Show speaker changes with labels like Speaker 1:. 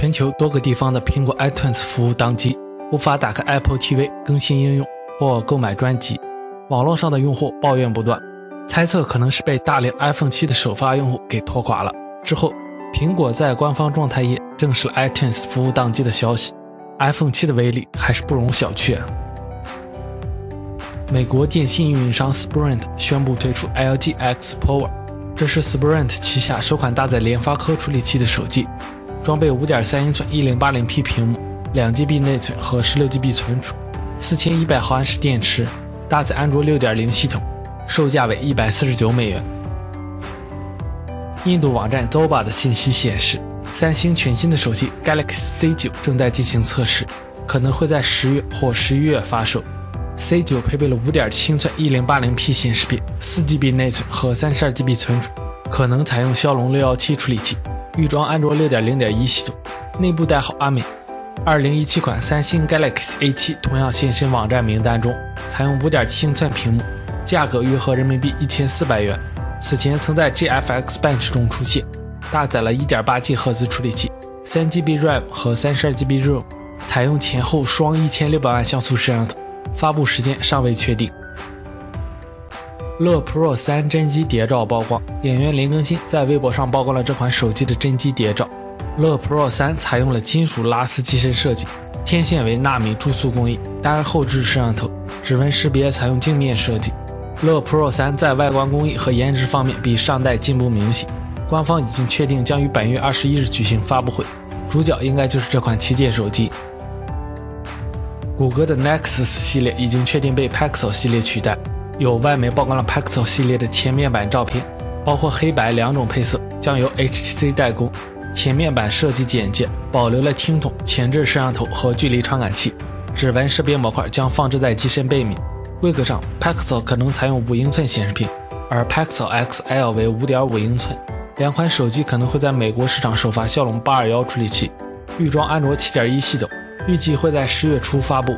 Speaker 1: 全球多个地方的苹果 iTunes 服务宕机，无法打开 Apple TV 更新应用或购买专辑。网络上的用户抱怨不断，猜测可能是被大量 iPhone 7的首发用户给拖垮了。之后，苹果在官方状态页证实了 iTunes 服务宕机的消息。iPhone 7的威力还是不容小觑。啊美国电信运营商 Sprint 宣布推出 LG X Power，这是 Sprint 旗下首款搭载联发科处理器的手机，装备5.3英寸 1080P 屏幕，2GB 内存和 16GB 存储，4100毫安时电池，搭载安卓6.0系统，售价为149美元。印度网站 Zoba 的信息显示，三星全新的手机 Galaxy C9 正在进行测试，可能会在十月或十一月发售。C9 配备了5.7英寸 1080P 显示屏，4GB 内存和 32GB 存储，可能采用骁龙617处理器，预装安卓6.0.1系统，内部代号阿美。2017款三星 Galaxy A7 同样现身网站名单中，采用5.7英寸屏幕，价格约合人民币1400元。此前曾在 GFX Bench 中出现，搭载了 1.8G 赫兹处理器，3GB RAM 和 32GB ROM，采用前后双1600万像素摄像头。发布时间尚未确定。乐 Pro 三真机谍照曝光，演员林更新在微博上曝光了这款手机的真机谍照。乐 Pro 三采用了金属拉丝机身设计，天线为纳米注塑工艺，单后置摄像头，指纹识别采用镜面设计。乐 Pro 三在外观工艺和颜值方面比上代进步明显。官方已经确定将于本月二十一日举行发布会，主角应该就是这款旗舰手机。谷歌的 Nexus 系列已经确定被 Pixel 系列取代。有外媒曝光了 Pixel 系列的前面板照片，包括黑白两种配色，将由 HTC 代工。前面板设计简洁，保留了听筒、前置摄像头和距离传感器。指纹识别模块将放置在机身背面。规格上，Pixel 可能采用五英寸显示屏，而 Pixel XL 为五点五英寸。两款手机可能会在美国市场首发骁龙八二幺处理器，预装安卓七点一系统。预计会在十月初发布。